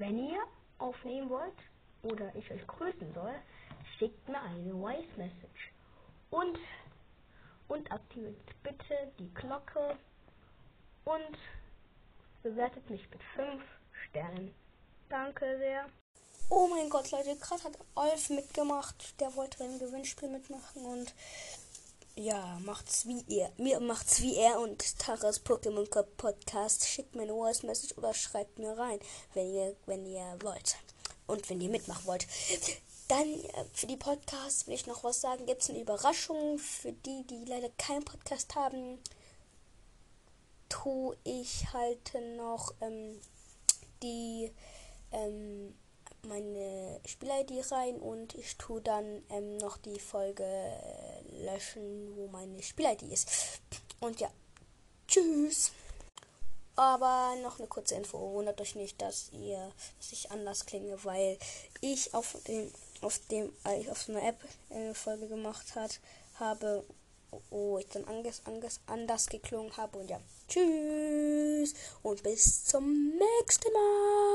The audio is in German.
Wenn ihr aufnehmen wollt oder ich euch grüßen soll, schickt mir eine Voice Message. Und, und aktiviert bitte die Glocke und bewertet mich mit 5 Sternen. Danke sehr. Oh mein Gott, Leute, gerade hat Olf mitgemacht. Der wollte im Gewinnspiel mitmachen und ja, macht's wie er. Mir macht's wie er und Taras Pokémon Podcast. Schickt mir eine Voice Message oder schreibt mir rein, wenn ihr, wenn ihr wollt. Und wenn ihr mitmachen wollt. Dann äh, für die Podcasts will ich noch was sagen. Gibt es eine Überraschung für die, die leider keinen Podcast haben? Tue ich halt noch ähm, die ähm, meine Spiel-ID rein und ich tue dann ähm, noch die Folge äh, löschen, wo meine Spiel-ID ist. Und ja, tschüss. Aber noch eine kurze Info. Wundert euch nicht, dass ihr, dass ich anders klinge, weil ich auf dem, auf dem, äh, auf so einer App eine Folge gemacht hat, habe, wo ich dann anders, anders, anders geklungen habe. Und ja, tschüss und bis zum nächsten Mal.